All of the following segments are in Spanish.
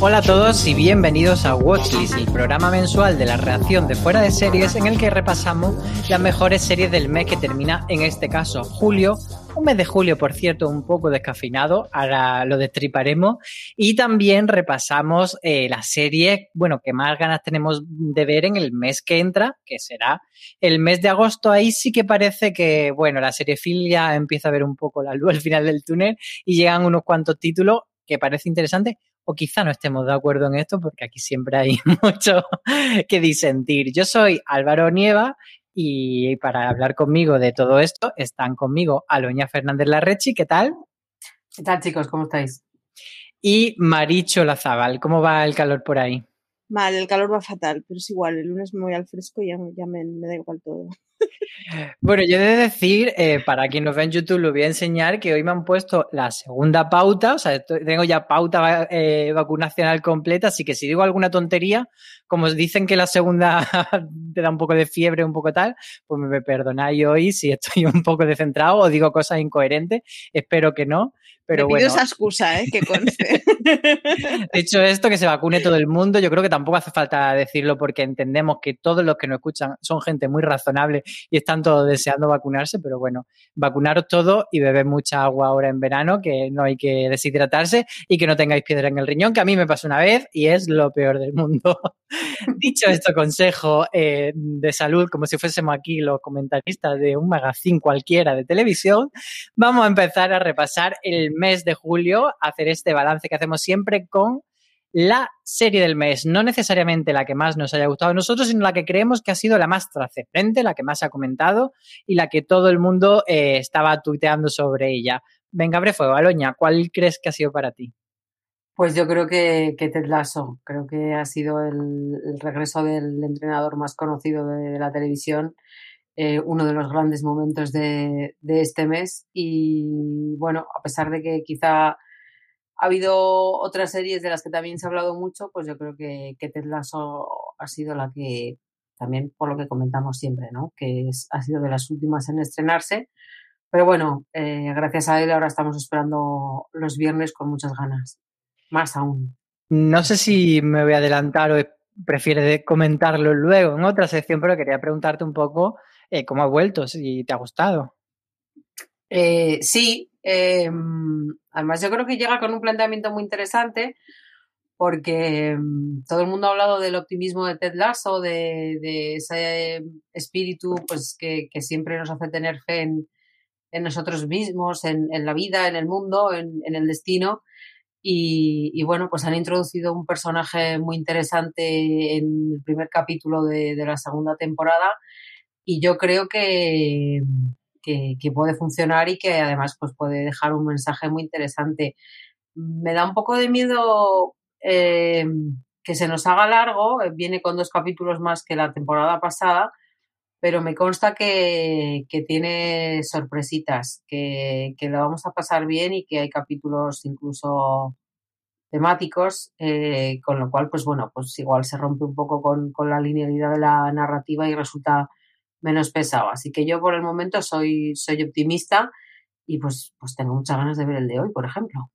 Hola a todos y bienvenidos a Watchlist, el programa mensual de la reacción de fuera de series en el que repasamos las mejores series del mes que termina en este caso julio. Un mes de julio, por cierto, un poco descafeinado, ahora lo destriparemos. Y también repasamos eh, las series, bueno, que más ganas tenemos de ver en el mes que entra, que será el mes de agosto. Ahí sí que parece que, bueno, la serie filia empieza a ver un poco la luz al final del túnel y llegan unos cuantos títulos que parece interesante o quizá no estemos de acuerdo en esto porque aquí siempre hay mucho que disentir. Yo soy Álvaro Nieva y para hablar conmigo de todo esto están conmigo Aloña Fernández Larrechi, ¿qué tal? ¿Qué tal, chicos? ¿Cómo estáis? Y Maricho Lazábal, ¿cómo va el calor por ahí? Mal, el calor va fatal, pero es igual, el lunes me voy al fresco y ya, ya me, me da igual todo. Bueno, yo he de decir, eh, para quien nos ve en YouTube, lo voy a enseñar que hoy me han puesto la segunda pauta, o sea, tengo ya pauta eh, vacunacional completa, así que si digo alguna tontería, como dicen que la segunda te da un poco de fiebre, un poco tal, pues me perdonáis hoy si estoy un poco descentrado o digo cosas incoherentes, espero que no, pero me pido bueno. esa excusa, ¿eh? Que conste. Dicho esto, que se vacune todo el mundo, yo creo que tampoco hace falta decirlo porque entendemos que todos los que nos escuchan son gente muy razonable y están todos deseando vacunarse, pero bueno, vacunaros todos y bebed mucha agua ahora en verano, que no hay que deshidratarse y que no tengáis piedra en el riñón, que a mí me pasó una vez y es lo peor del mundo. Dicho esto, consejo eh, de salud, como si fuésemos aquí los comentaristas de un magazine cualquiera de televisión, vamos a empezar a repasar el mes de julio, hacer este balance que hacemos siempre con la serie del mes, no necesariamente la que más nos haya gustado a nosotros, sino la que creemos que ha sido la más trascendente, la que más se ha comentado y la que todo el mundo eh, estaba tuiteando sobre ella. Venga, abre fuego, Aloña, ¿cuál crees que ha sido para ti? Pues yo creo que, que Ted Lasso, creo que ha sido el, regreso del entrenador más conocido de la televisión, eh, uno de los grandes momentos de, de este mes. Y bueno, a pesar de que quizá ha habido otras series de las que también se ha hablado mucho, pues yo creo que, que Ted Lasso ha sido la que, también por lo que comentamos siempre, ¿no? Que es, ha sido de las últimas en estrenarse. Pero bueno, eh, gracias a él ahora estamos esperando los viernes con muchas ganas. Más aún. No sé si me voy a adelantar o prefieres comentarlo luego en otra sección, pero quería preguntarte un poco eh, cómo ha vuelto, si te ha gustado. Eh, sí, eh, además yo creo que llega con un planteamiento muy interesante porque mm, todo el mundo ha hablado del optimismo de Ted Lasso, de, de ese espíritu pues que, que siempre nos hace tener fe en, en nosotros mismos, en, en la vida, en el mundo, en, en el destino. Y, y, bueno, pues han introducido un personaje muy interesante en el primer capítulo de, de la segunda temporada y yo creo que, que, puede funcionar y que además pues puede dejar un mensaje muy interesante. Me da un poco de miedo eh, que se nos haga largo, viene con dos capítulos más que la temporada pasada, pero me consta que, que tiene sorpresitas, que, que, lo vamos a pasar bien y que hay capítulos incluso temáticos, eh, con lo cual, pues bueno, pues igual se rompe un poco con, con, la linealidad de la narrativa y resulta menos pesado. Así que yo por el momento soy, soy optimista y pues, pues tengo muchas ganas de ver el de hoy, por ejemplo.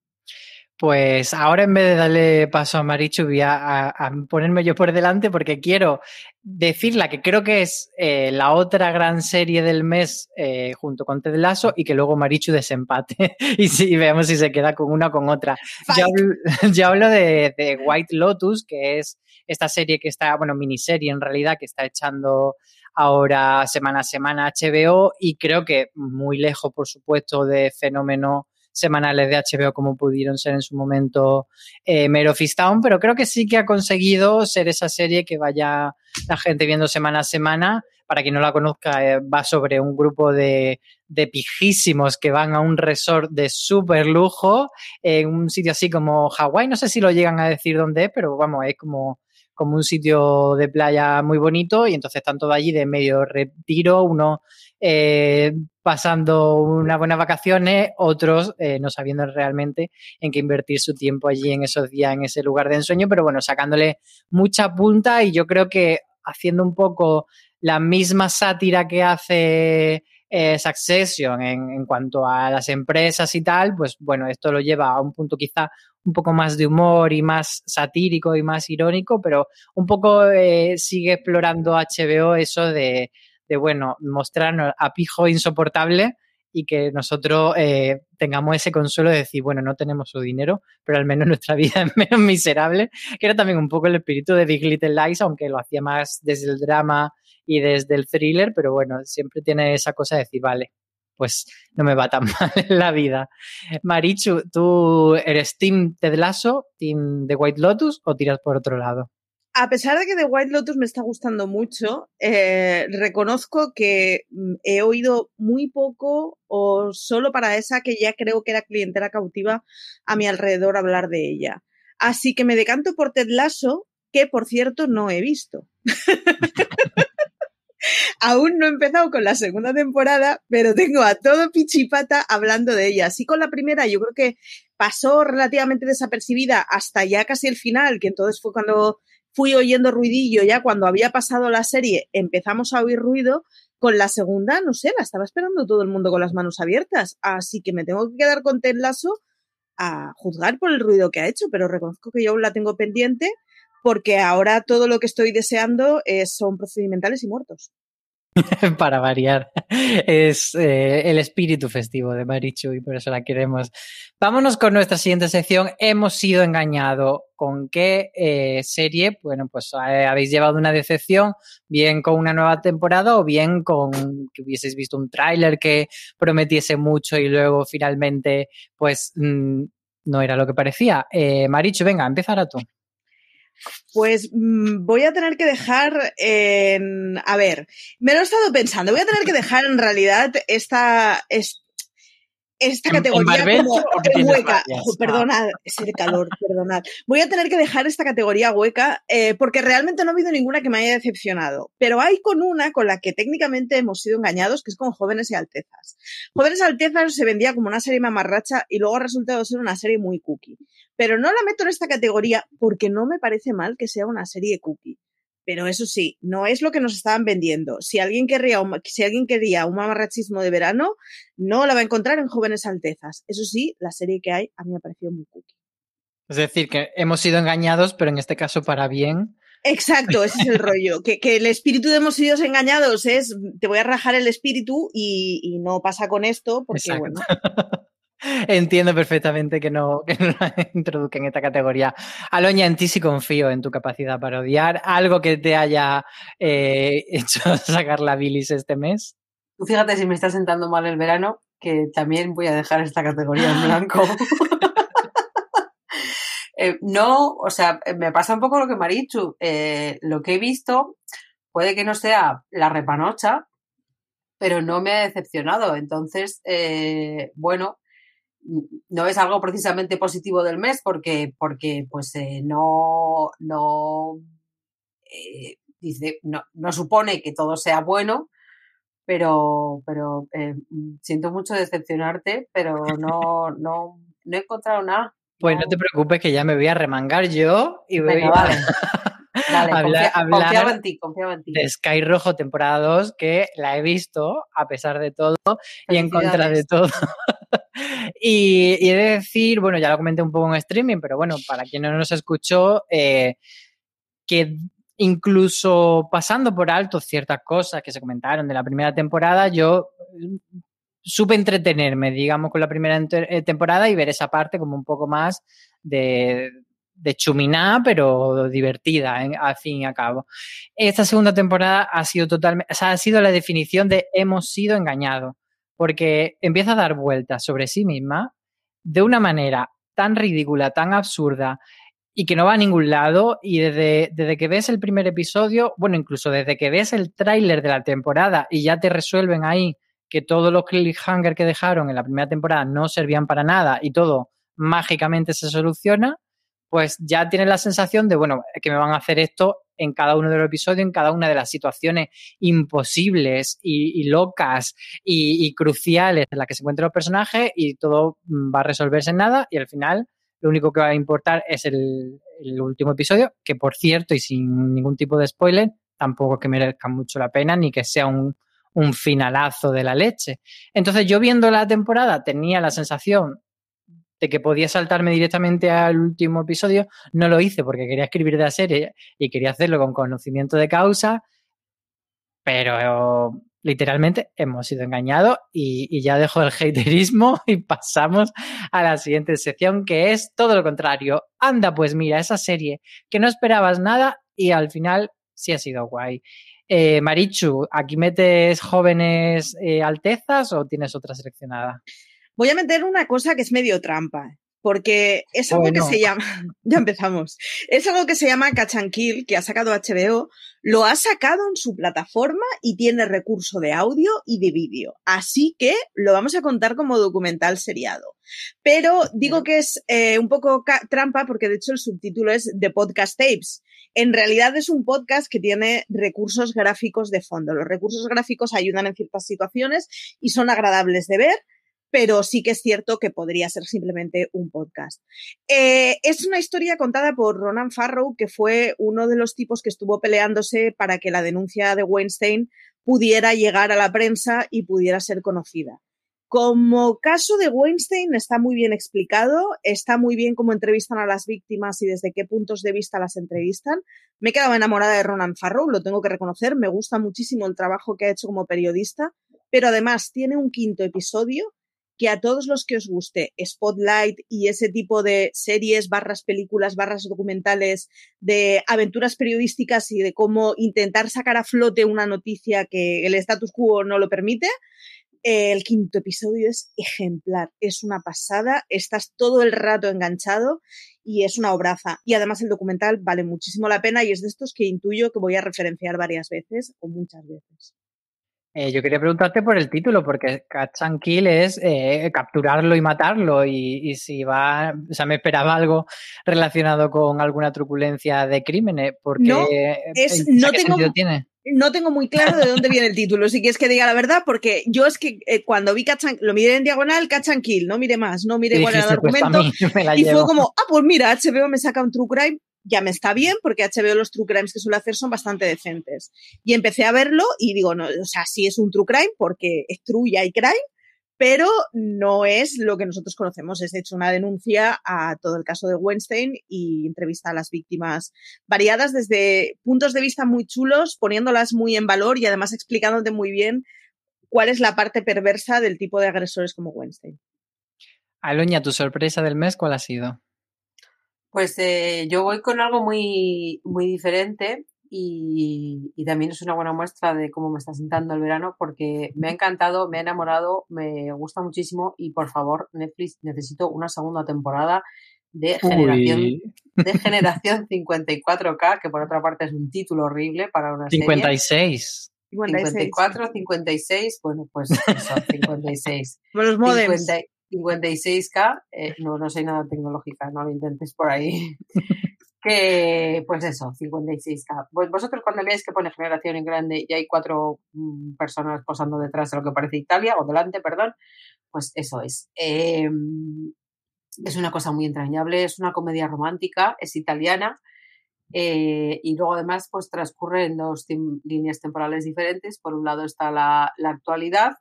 Pues ahora en vez de darle paso a Marichu, voy a, a- a ponerme yo por delante porque quiero decir la que creo que es eh, la otra gran serie del mes eh, junto con Ted Lasso y que luego Marichu desempate y, si, y veamos si se queda con una o con otra. Yo hablo, yo hablo de, de White Lotus, que es esta serie que está, bueno, miniserie en realidad, que está echando ahora semana a semana HBO y creo que muy lejos, por supuesto, de fenómeno semanales de HBO como pudieron ser en su momento eh, Mare of Easttown, pero creo que sí que ha conseguido ser esa serie que vaya la gente viendo semana a semana. Para quien no la conozca, eh, va sobre un grupo de, de pijísimos que van a un resort de súper lujo, en un sitio así como Hawái, no sé si lo llegan a decir dónde es, pero vamos, es como, como un sitio de playa muy bonito y entonces están todos allí de medio retiro, uno eh, pasando unas buenas vacaciones, otros eh, no sabiendo realmente en qué invertir su tiempo allí en esos días, en ese lugar de ensueño, pero bueno, sacándole mucha punta y yo creo que haciendo un poco la misma sátira que hace eh, Succession en, en cuanto a las empresas y tal, pues bueno, esto lo lleva a un punto quizá un poco más de humor y más satírico y más irónico, pero un poco eh, sigue explorando HBO eso de, de, bueno, mostrarnos a pijo insoportable y que nosotros eh, tengamos ese consuelo de decir, bueno, no tenemos su dinero, pero al menos nuestra vida es menos miserable, que era también un poco el espíritu de Big Little Lies, aunque lo hacía más desde el drama y desde el thriller, pero bueno, siempre tiene esa cosa de decir, vale, pues no me va tan mal en la vida. Marichu, ¿tú eres Team Ted Lasso, Team The White Lotus o tiras por otro lado? A pesar de que The White Lotus me está gustando mucho, eh, reconozco que mm, he oído muy poco o solo para esa que ya creo que era clientela cautiva a mi alrededor hablar de ella. Así que me decanto por Ted Lasso, que por cierto no he visto. Aún no he empezado con la segunda temporada, pero tengo a todo pichipata hablando de ella. Así con la primera, yo creo que pasó relativamente desapercibida hasta ya casi el final, que entonces fue cuando fui oyendo ruidillo, ya cuando había pasado la serie empezamos a oír ruido. Con la segunda, no sé, la estaba esperando todo el mundo con las manos abiertas. Así que me tengo que quedar con Ted Lasso a juzgar por el ruido que ha hecho, pero reconozco que yo aún la tengo pendiente porque ahora todo lo que estoy deseando es, son procedimentales y muertos. Para variar, es eh, el espíritu festivo de Marichu y por eso la queremos. Vámonos con nuestra siguiente sección. Hemos sido engañados. ¿Con qué eh, serie? Bueno, pues eh, habéis llevado una decepción, bien con una nueva temporada o bien con que hubieseis visto un tráiler que prometiese mucho y luego finalmente, pues mm, no era lo que parecía. Marichu, venga, empezará tú. Pues mmm, voy a tener que dejar en... A ver, me lo he estado pensando. Voy a tener que dejar en realidad esta esta ¿En- en categoría como hueca. Ojo, perdonad, es el calor, perdonad. Voy a tener que dejar esta categoría hueca eh, porque realmente no ha habido ninguna que me haya decepcionado. Pero hay con una con la que técnicamente hemos sido engañados, que es con Jóvenes y Altezas. Jóvenes y Altezas se vendía como una serie mamarracha y luego ha resultado ser una serie muy cookie. Pero no la meto en esta categoría porque no me parece mal que sea una serie cookie. Pero eso sí, no es lo que nos estaban vendiendo. Si alguien querría un, si alguien quería un mamarrachismo de verano, no la va a encontrar en Jóvenes Altezas. Eso sí, la serie que hay a mí me ha parecido muy cookie. Es decir, que hemos sido engañados, pero en este caso para bien. Exacto, ese es el rollo. Que, que el espíritu de hemos sido engañados es te voy a rajar el espíritu y, y no pasa con esto porque, Exacto. bueno, Entiendo perfectamente que no, que no la introduzca en esta categoría. Aloña, en ti sí confío en tu capacidad para odiar. ¿Algo que te haya eh, hecho sacar la bilis este mes? Tú fíjate si me está sentando mal el verano, que también voy a dejar esta categoría en blanco. Eh, no, o sea, me pasa un poco lo que Marichu. Eh, lo que he visto puede que no sea la repanocha, pero no me ha decepcionado. Entonces, eh, bueno, no es algo precisamente positivo del mes porque, porque pues eh, no, no, eh, dice, no, no supone que todo sea bueno, pero, pero eh, siento mucho decepcionarte, pero no, no, no he encontrado nada. Pues no te preocupes que ya me voy a remangar yo y voy Venga, a vale. Dale, hablar, confía- hablar en ti, confiaba en ti. de Sky Rojo temporada 2 que la he visto a pesar de todo y en contra de todo. y, y, he de decir, bueno, ya lo comenté un poco en streaming, pero bueno, para quien no nos escuchó, eh, que incluso pasando por alto ciertas cosas que se comentaron de la primera temporada, yo supe entretenerme, digamos, con la primera eh, temporada y ver esa parte como un poco más de, de chuminá, pero divertida, al fin y al cabo. Esta segunda temporada ha sido totalmente, o sea, ha sido la definición de hemos sido engañados, porque empieza a dar vueltas sobre sí misma de una manera tan ridícula, tan absurda y que no va a ningún lado. Y desde, desde que ves el primer episodio, bueno, incluso desde que ves el tráiler de la temporada y ya te resuelven ahí que todos los cliffhanger que dejaron en la primera temporada no servían para nada y todo mágicamente se soluciona, pues ya tienes la sensación de, bueno, que me van a hacer esto en cada uno de los episodios, en cada una de las situaciones imposibles y, locas y, cruciales en las que se encuentran los personajes y todo va a resolverse en nada y al final lo único que va a importar es el, el último episodio, que por cierto y sin ningún tipo de spoiler, tampoco que merezca mucho la pena ni que sea un, un finalazo de la leche. Entonces yo viendo la temporada tenía la sensación que podía saltarme directamente al último episodio, no lo hice porque quería escribir de la serie y quería hacerlo con conocimiento de causa, pero literalmente hemos sido engañados y, y, ya dejo el haterismo y pasamos a la siguiente sección que es todo lo contrario. Anda, pues mira, esa serie que no esperabas nada y al final sí ha sido guay. Eh, Marichu, ¿aquí metes jóvenes eh, altezas o tienes otra seleccionada? Voy a meter una cosa que es medio trampa, porque es algo que se llama, ya empezamos, es algo que se llama Catch and Kill, que ha sacado HBO, lo ha sacado en su plataforma y tiene recurso de audio y de vídeo, así que lo vamos a contar como documental seriado. Pero digo que es eh, un poco trampa porque de hecho el subtítulo es The Podcast Tapes. En realidad es un podcast que tiene recursos gráficos de fondo. Los recursos gráficos ayudan en ciertas situaciones y son agradables de ver, pero sí que es cierto que podría ser simplemente un podcast. Eh, es una historia contada por Ronan Farrow, que fue uno de los tipos que estuvo peleándose para que la denuncia de Weinstein pudiera llegar a la prensa y pudiera ser conocida. Como caso de Weinstein está muy bien explicado, está muy bien cómo entrevistan a las víctimas y desde qué puntos de vista las entrevistan. Me he quedado enamorada de Ronan Farrow, lo tengo que reconocer, me gusta muchísimo el trabajo que ha hecho como periodista, pero además tiene un quinto episodio que a todos los que os guste Spotlight y ese tipo de series, barras películas, barras documentales de aventuras periodísticas y de cómo intentar sacar a flote una noticia que el status quo no lo permite, el quinto episodio es ejemplar, es una pasada, estás todo el rato enganchado y es una obraza. Y además el documental vale muchísimo la pena y es de estos que intuyo que voy a referenciar varias veces o muchas veces. Eh, yo quería preguntarte por el título, porque Catch and Kill es eh, capturarlo y matarlo. Y, y, si va, o sea, me esperaba algo relacionado con alguna truculencia de crímenes, porque no, es, no tengo, tiene? no tengo muy claro de dónde viene el título, si quieres que diga la verdad, porque yo es que eh, cuando vi Catch and, lo miré en diagonal, Catch and Kill, no mire más, no mire cuál era el pues argumento. Pues y fue como, ah, pues mira, HBO me saca un true crime ya me está bien porque HBO los true crimes que suele hacer son bastante decentes. Y empecé a verlo y digo, no, o sea, sí es un true crime porque es true y hay crime, pero no es lo que nosotros conocemos. Es hecho una denuncia a todo el caso de Weinstein y entrevista a las víctimas variadas desde puntos de vista muy chulos, poniéndolas muy en valor y además explicándote muy bien cuál es la parte perversa del tipo de agresores como Weinstein. Aloña, ¿tu sorpresa del mes cuál ha sido? Pues eh, yo voy con algo muy, muy diferente y, y, también es una buena muestra de cómo me está sentando el verano porque me ha encantado, me ha enamorado, me gusta muchísimo y por favor, Netflix, necesito una segunda temporada de generación, de generación 54K, que por otra parte es un título horrible para una 56. serie. 54, 56, bueno, pues eso, 56. Los modems. 50, 56K, eh, no, no sé nada tecnológica, no lo intentes por ahí. que, pues eso, 56K. Pues vosotros cuando veáis que pone generación en grande y hay cuatro mm, personas posando detrás de lo que parece Italia, o delante, perdón, pues eso es. Eh, es una cosa muy entrañable, es una comedia romántica, es italiana. Eh, y luego además pues transcurre en dos líneas temporales diferentes. Por un lado está la, la actualidad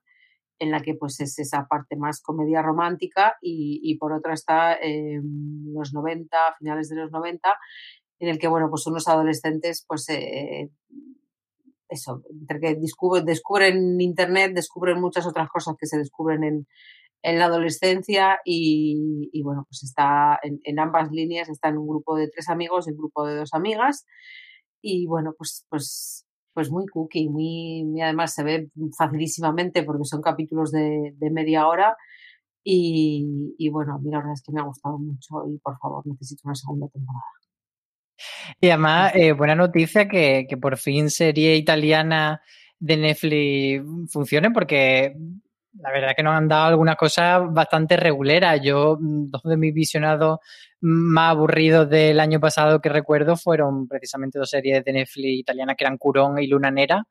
en la que pues es esa parte más comedia romántica y, por otra está eh, los 90, finales de los 90, en el que, bueno, pues unos adolescentes, pues, eh, eso, entre que descubren, descubren Internet, descubren muchas otras cosas que se descubren en, en la adolescencia y, y, bueno, pues está en, en, ambas líneas, está en un grupo de tres amigos y un grupo de dos amigas y bueno, pues, pues, pues muy cookie, muy, muy además se ve facilísimamente porque son capítulos de, de media hora y, y, bueno, a mí la verdad es que me ha gustado mucho y por favor necesito una segunda temporada. Y además, eh, buena noticia que, que, por fin serie italiana de Netflix funcione, porque la verdad que nos han dado algunas cosas bastante reguleras. Yo, dos de mis visionados más aburridos del año pasado que recuerdo fueron precisamente dos series de Netflix italianas que eran Curón y Luna Nera.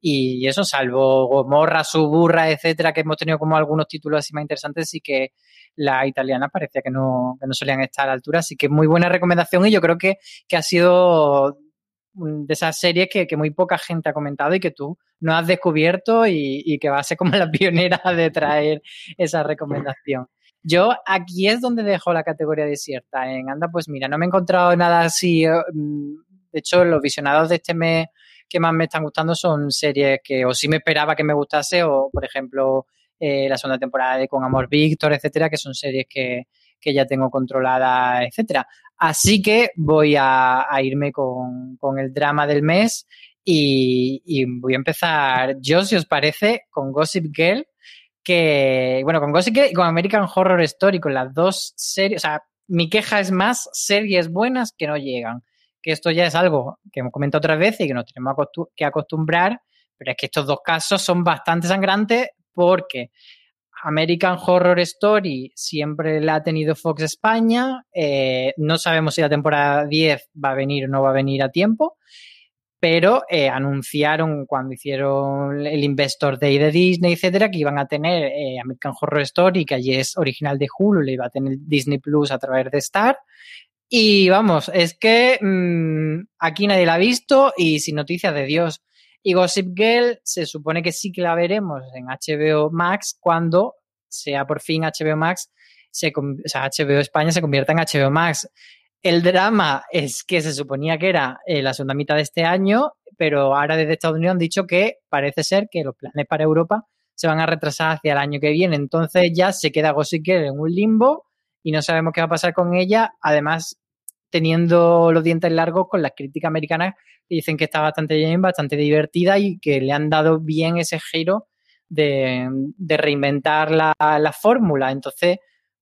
Y eso, salvo Gomorra, Suburra, etcétera, que hemos tenido como algunos títulos así más interesantes, sí que la italiana parecía que no, que no solían estar a la altura. Así que muy buena recomendación y yo creo que, que ha sido de esas series que, que, muy poca gente ha comentado y que tú no has descubierto y, y, que va a ser como la pionera de traer esa recomendación. Yo aquí es donde dejo la categoría desierta. En Anda, pues mira, no me he encontrado nada así. De hecho, los visionados de este mes que más me están gustando son series que o sí me esperaba que me gustase o, por ejemplo, eh, la segunda temporada de Con Amor Víctor, etcétera, que son series que, que ya tengo controlada, etcétera. Así que voy a, irme con, el drama del mes y, voy a empezar yo, si os parece, con Gossip Girl, que, bueno, con Gossip Girl y con American Horror Story, con las dos series, o sea, mi queja es más series buenas que no llegan que esto ya es algo que hemos comentado otras veces y que nos tenemos que acostumbrar, pero es que estos dos casos son bastante sangrantes porque American Horror Story siempre la ha tenido Fox España, eh, no sabemos si la temporada 10 va a venir o no va a venir a tiempo, pero eh, anunciaron cuando hicieron el Investor Day de Disney, etcétera, que iban a tener eh, American Horror Story, que allí es original de Hulu, le iba a tener Disney Plus a través de Star. Y vamos, es que mmm, aquí nadie la ha visto y sin noticias de Dios. Y Gossip Girl se supone que sí que la veremos en HBO Max cuando sea por fin HBO Max, se, o sea, HBO España se convierta en HBO Max. El drama es que se suponía que era eh, la segunda mitad de este año, pero ahora desde Estados Unidos han dicho que parece ser que los planes para Europa se van a retrasar hacia el año que viene. Entonces ya se queda Gossip Girl en un limbo y no sabemos qué va a pasar con ella. Además, teniendo los dientes largos con las críticas americanas que dicen que está bastante bien, bastante divertida y que le han dado bien ese giro de, reinventar la, la, fórmula. Entonces,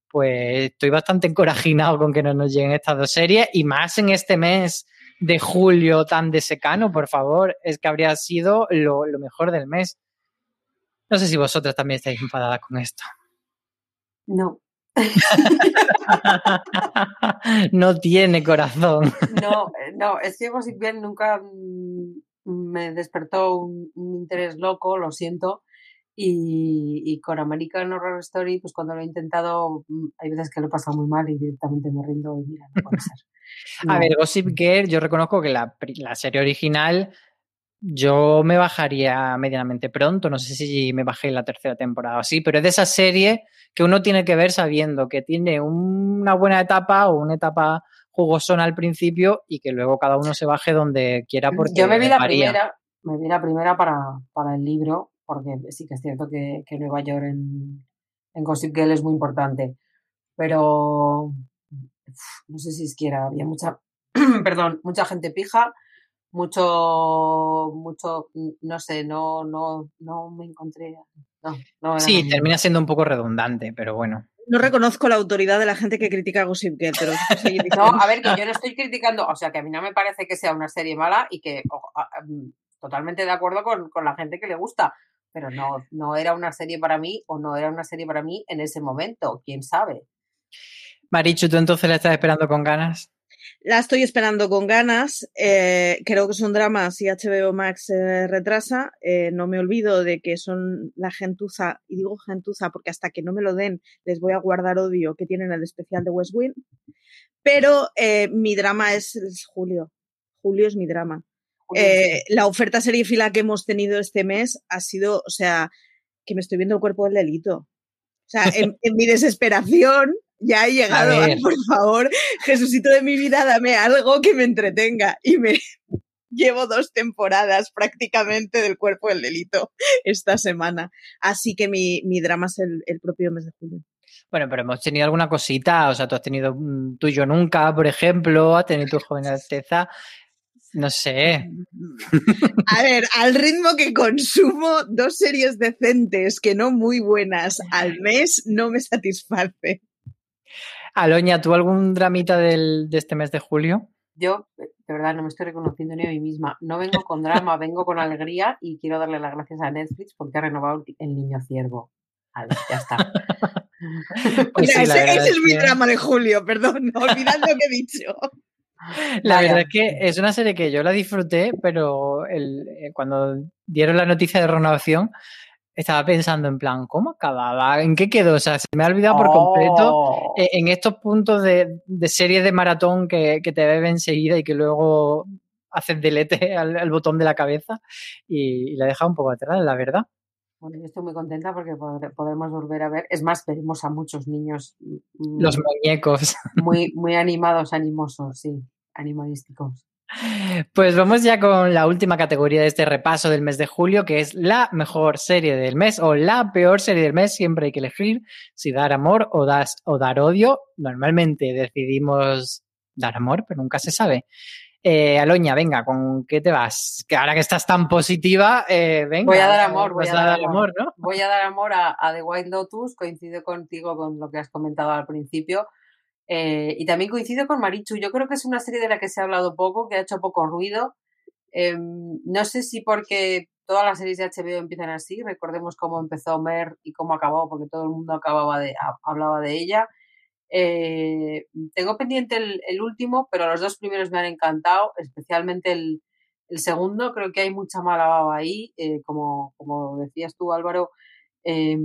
pues estoy bastante encorajinado con que no nos lleguen estas dos series y más en este mes de julio tan de secano, por favor, es que habría sido lo, lo mejor del mes. No sé si vosotras también estáis enfadadas con esto. No, no tiene corazón. No, no, es que Gossip Girl nunca me despertó un, un, interés loco, lo siento. Y, y, con American Horror Story, pues cuando lo he intentado, hay veces que lo he pasado muy mal y directamente me rindo y mira, no puede ser. No. A ver, Gossip Girl, yo reconozco que la, la serie original yo me bajaría medianamente pronto, no sé si me bajé en la tercera temporada o así, pero es de esa serie que uno tiene que ver sabiendo que tiene una buena etapa o una etapa jugosona al principio y que luego cada uno se baje donde quiera porque yo me vi la varía. primera me vi la primera para, para el libro porque sí que es cierto que, que Nueva York en, en Gossip Girl es muy importante pero no sé si siquiera había mucha perdón mucha gente pija mucho, mucho, no sé, no, no, no me encontré. No, no sí, termina siendo un poco redundante, pero bueno. No reconozco la autoridad de la gente que critica Gossip Girl, pero no, a ver, que yo no estoy criticando, o sea, que a mí no me parece que sea una serie mala y que oh, totalmente de acuerdo con, con la gente que le gusta, pero no, no era una serie para mí o no era una serie para mí en ese momento, quién sabe. Marichu, ¿tú entonces la estás esperando con ganas? La estoy esperando con ganas. Eh, creo que son dramas si HBO Max se retrasa. Eh, no me olvido de que son la gentuza, y digo gentuza porque hasta que no me lo den les voy a guardar odio que tienen el especial de West Wing. Pero eh, mi drama es, es, Julio. Julio es mi drama. la oferta serie fila que hemos tenido este mes ha sido, o sea, que me estoy viendo el cuerpo del delito. O sea, en, en mi desesperación ya he llegado. A por favor, Jesucito de mi vida, dame algo que me entretenga. Y me llevo dos temporadas prácticamente del cuerpo del delito esta semana. Así que mi, mi drama es el, el propio mes de julio. Bueno, pero hemos tenido alguna cosita, o sea, tú has tenido mm, tú y yo nunca, por ejemplo, has tenido tu joven alteza, no sé. A ver, al ritmo que consumo dos series decentes que no muy buenas al mes, no me satisface. Aloña, ¿tú algún dramita del, de este mes de julio? Yo, de verdad, no me estoy reconociendo ni a mí misma. No vengo con drama, vengo con alegría y quiero darle las gracias a Netflix porque ha renovado el niño ciervo. Vale, ya está. Pues Mira, sí, la ese, es mi que- drama de julio, perdón, olvidad lo que he dicho. La Vaya. verdad es que es una serie que yo la disfruté, pero el- eh, cuando dieron la noticia de renovación, estaba pensando en plan, ¿cómo acababa? ¿En qué quedó? O sea, se me ha olvidado por completo Oh. eh, en estos puntos de, de series de maratón que, que te beben enseguida y que luego haces delete al, al botón de la cabeza y, y la he dejado un poco atrás, la verdad. Bueno, yo estoy muy contenta porque podré- podremos volver a ver. Es más, veremos a muchos niños mm, Los muñecos. muy, muy animados, animosos, sí, animalísticos. Pues vamos ya con la última categoría de este repaso del mes de julio, que es la mejor serie del mes o la peor serie del mes. Siempre hay que elegir si dar amor o, das, o dar odio. Normalmente decidimos dar amor, pero nunca se sabe. Eh, Aloña, venga, ¿con qué te vas? Que ahora que estás tan positiva, eh, venga. Voy a dar amor, voy a dar amor, ¿no? Voy a dar amor a, a The White Lotus, coincido contigo con lo que has comentado al principio. Eh, y también coincido con Marichu. Yo creo que es una serie de la que se ha hablado poco, que ha hecho poco ruido. Eh, no sé si porque todas las series de HBO empiezan así. Recordemos cómo empezó Mer y cómo acabó, porque todo el mundo acababa de, ha- hablaba de ella. Eh, tengo pendiente el, el último, pero los dos primeros me han encantado, especialmente el, el segundo. Creo que hay mucha mala baba ahí, eh, como, como decías tú, Álvaro. Eh,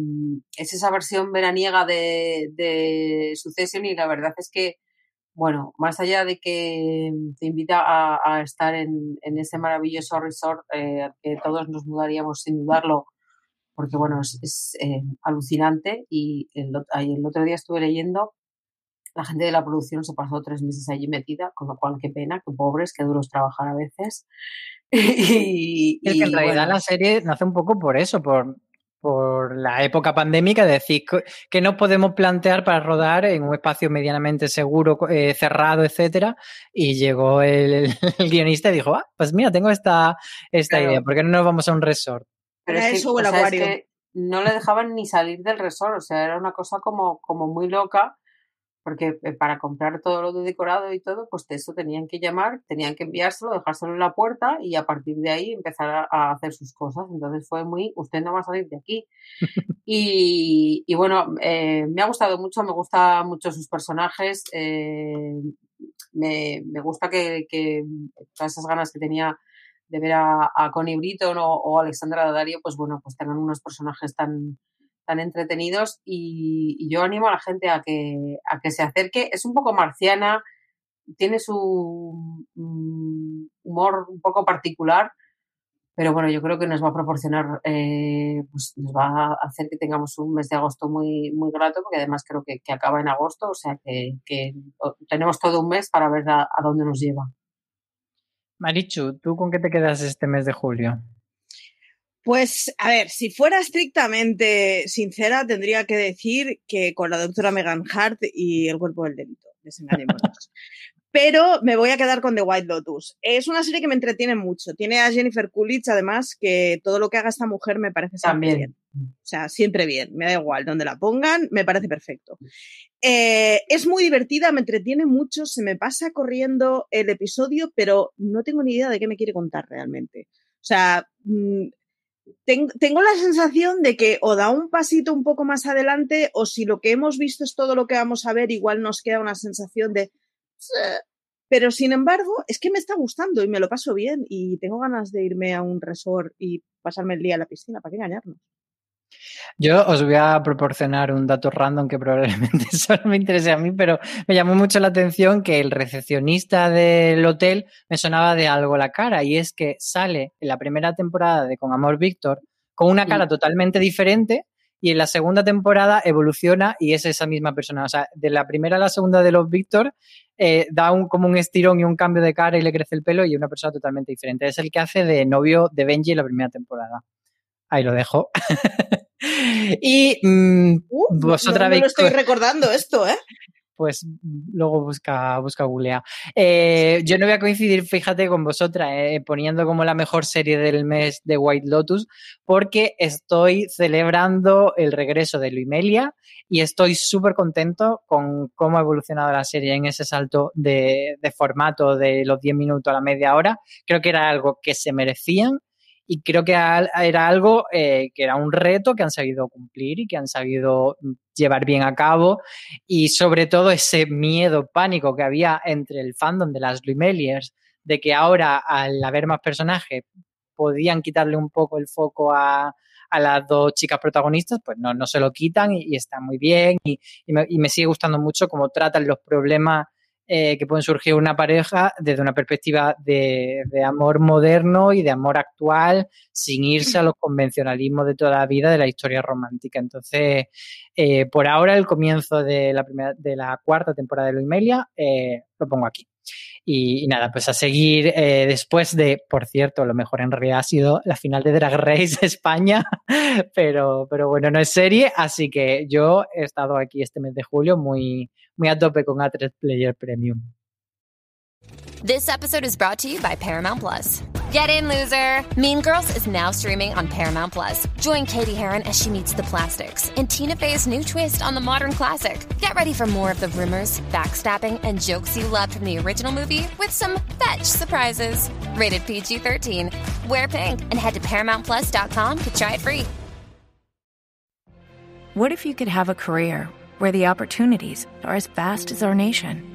es esa versión veraniega de, de Succession y la verdad es que, bueno, más allá de que te invita a, a estar en, en ese maravilloso resort eh, que todos nos mudaríamos sin dudarlo, porque bueno, es, es, eh, alucinante y el, el otro día estuve leyendo, la gente de la producción se pasó tres meses allí metida, con lo cual qué pena, qué pobres, qué duros trabajar a veces. y, Es que en realidad bueno, la serie nace un poco por eso, por, por la época pandémica, de decir que no podemos plantear para rodar en un espacio medianamente seguro, eh, cerrado, etcétera. Y llegó el, el guionista y dijo, ah, pues mira, tengo esta, esta Claro. idea, ¿por qué no nos vamos a un resort? Pero es que, eso o el o sea, es acuario. que no le dejaban ni salir del resort, o sea, era una cosa como, como muy loca, porque eh, para comprar todo lo de decorado y todo, pues de eso tenían que llamar, tenían que enviárselo, dejárselo en la puerta y a partir de ahí empezar a, a hacer sus cosas. Entonces fue muy, usted no va a salir de aquí. Y, y bueno, eh, me ha gustado mucho, me gustan mucho sus personajes, eh, me, me gusta que, que todas esas ganas que tenía de ver a, a Connie Britton o, o Alexandra Daddario, pues bueno, pues tengan unos personajes tan, tan entretenidos y, yo animo a la gente a que, a que se acerque. Es un poco marciana, tiene su mm, humor un poco particular, pero bueno, yo creo que nos va a proporcionar, eh, pues nos va a hacer que tengamos un mes de agosto muy, muy grato, porque además creo que, acaba en agosto, o sea que, tenemos todo un mes para ver a, a dónde nos lleva. Marichu, ¿tú con qué te quedas este mes de julio? Pues, a ver, si fuera estrictamente sincera, tendría que decir que con la doctora Megan Hart y el cuerpo del delito, desengañémonos. Pero me voy a quedar con The White Lotus. Es una serie que me entretiene mucho. Tiene a Jennifer Coolidge, además, que todo lo que haga esta mujer me parece siempre También. bien. O sea, siempre bien. Me da igual donde la pongan, me parece perfecto. Eh, es muy divertida, me entretiene mucho, se me pasa corriendo el episodio, pero no tengo ni idea de qué me quiere contar realmente. O sea, mm, tengo la sensación de que o da un pasito un poco más adelante o si lo que hemos visto es todo lo que vamos a ver, igual nos queda una sensación de... Pero sin embargo, es que me está gustando y me lo paso bien y tengo ganas de irme a un resort y pasarme el día en la piscina, ¿para qué engañarnos? Yo os voy a proporcionar un dato random que probablemente solo me interese a mí, pero me llamó mucho la atención que el recepcionista del hotel me sonaba de algo la cara y es que sale en la primera temporada de Con Amor Víctor con una cara totalmente diferente y en la segunda temporada evoluciona y es esa misma persona. O sea, de la primera a la segunda de los Víctor eh, da un, como un estirón y un cambio de cara y le crece el pelo y es una persona totalmente diferente. Es el que hace de novio de Benji en la primera temporada. Ahí lo dejo. y mm, Uh, vosotras no, lo estoy co- recordando esto, ¿eh? pues luego busca, busca googlea. Eh, yo no voy a coincidir, fíjate, con vosotras, eh, poniendo como la mejor serie del mes de White Lotus, porque estoy celebrando el regreso de Luimelia y estoy súper contento con cómo ha evolucionado la serie en ese salto de, de formato de los 10 minutos a la media hora. Creo que era algo que se merecían y creo que era algo eh, que era un reto que han sabido cumplir y que han sabido mm, llevar bien a cabo y sobre todo ese miedo, pánico que había entre el fandom de las Lumeliers de que ahora al haber más personajes podían quitarle un poco el foco a, a las dos chicas protagonistas, pues no, no se lo quitan y, está muy bien y, y me, y me sigue gustando mucho cómo tratan los problemas eh, que pueden surgir una pareja desde una perspectiva de, de amor moderno y de amor actual, sin irse a los convencionalismos de toda la vida de la historia romántica. Entonces, eh, por ahora, el comienzo de la, primera, de la cuarta temporada de Luimelia eh, lo pongo aquí. Y, nada, pues a seguir eh, después de, por cierto, lo mejor en realidad ha sido la final de Drag Race España, pero, pero bueno, no es serie, así que yo he estado aquí este mes de julio muy, muy a tope con A3 Player Premium. This episode is brought to you by Paramount Plus. Get in, loser! Mean Girls is now streaming on Paramount Plus. Join Katie Heron as she meets the plastics in Tina Fey's new twist on the modern classic. Get ready for more of the rumors, backstabbing, and jokes you loved from the original movie with some fetch surprises. Rated PG 13. Wear pink and head to ParamountPlus.com to try it free. What if you could have a career where the opportunities are as vast as our nation,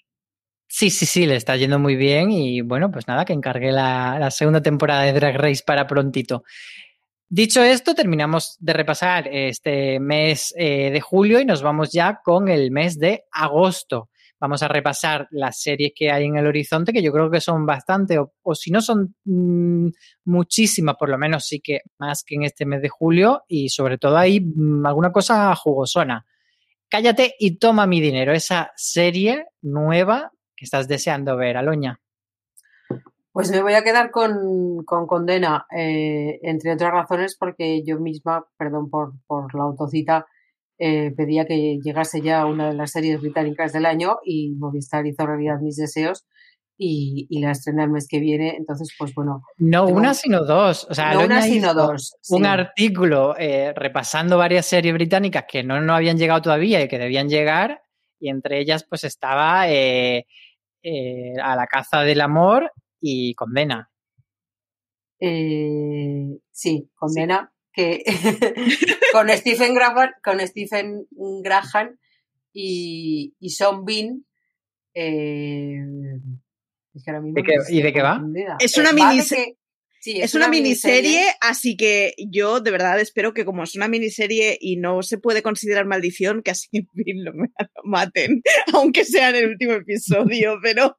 Sí, sí, sí, le está yendo muy bien y bueno, pues nada, que encargué la, segunda temporada de Drag Race para prontito. Dicho esto, terminamos de repasar este mes eh, de julio y nos vamos ya con el mes de agosto. Vamos a repasar las series que hay en el horizonte, que yo creo que son bastante, o, o si no son mm, muchísimas, por lo menos sí que más que en este mes de julio, y sobre todo hay mm, alguna cosa jugosona. Cállate y toma mi dinero, esa serie nueva que estás deseando ver, Aloña. Pues me voy a quedar con, con Condena, eh, entre otras razones porque yo misma, perdón por, por la autocita, eh, pedía que llegase ya una de las series británicas del año y Movistar hizo realidad mis deseos y, y la estrena el mes que viene. Entonces, pues bueno. No tengo- una, sino dos. O sea, no una, sino dos. Un sí. artículo eh, repasando varias series británicas que no, no habían llegado todavía y que debían llegar, y entre ellas, pues estaba eh, eh, A la caza del amor y Condena. Eh, sí, condena que con Stephen Graham, con Stephen Graham y, y Sean Bean. eh, es que ahora mismo ¿De qué- y de qué va? Es Eh, una va de minise- que- sí, Es una miniserie, así que yo de verdad espero que como es una miniserie y no se puede considerar maldición, que así en fin lo maten, aunque sea en el último episodio, pero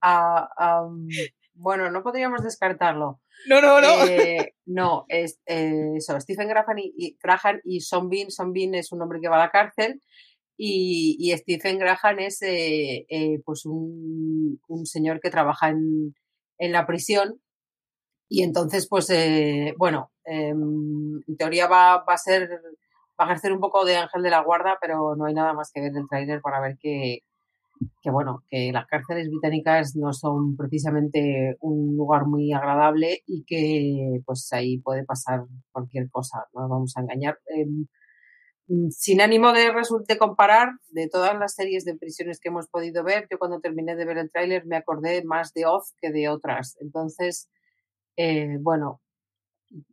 am, bueno, no podríamos descartarlo. no, no, no. Eh, no, es eh, eso, Stephen Graham y, y, Graham y Sean Bean. Sean Bean es un hombre que va a la cárcel y, y Stephen Graham es eh, eh, pues un, un señor que trabaja en, en la prisión y entonces pues eh, bueno, em, en teoría va, a ser, va a ejercer un poco de ángel de la guarda, pero no hay nada más que ver del tráiler para ver que, que bueno, que las cárceles británicas no son precisamente un lugar muy agradable y que pues ahí puede pasar cualquier cosa, no nos vamos a engañar. Eh, sin ánimo de resulte comparar, de todas las series de prisiones que hemos podido ver, yo cuando terminé de ver el tráiler me acordé más de Oz que de otras. Entonces, eh, bueno,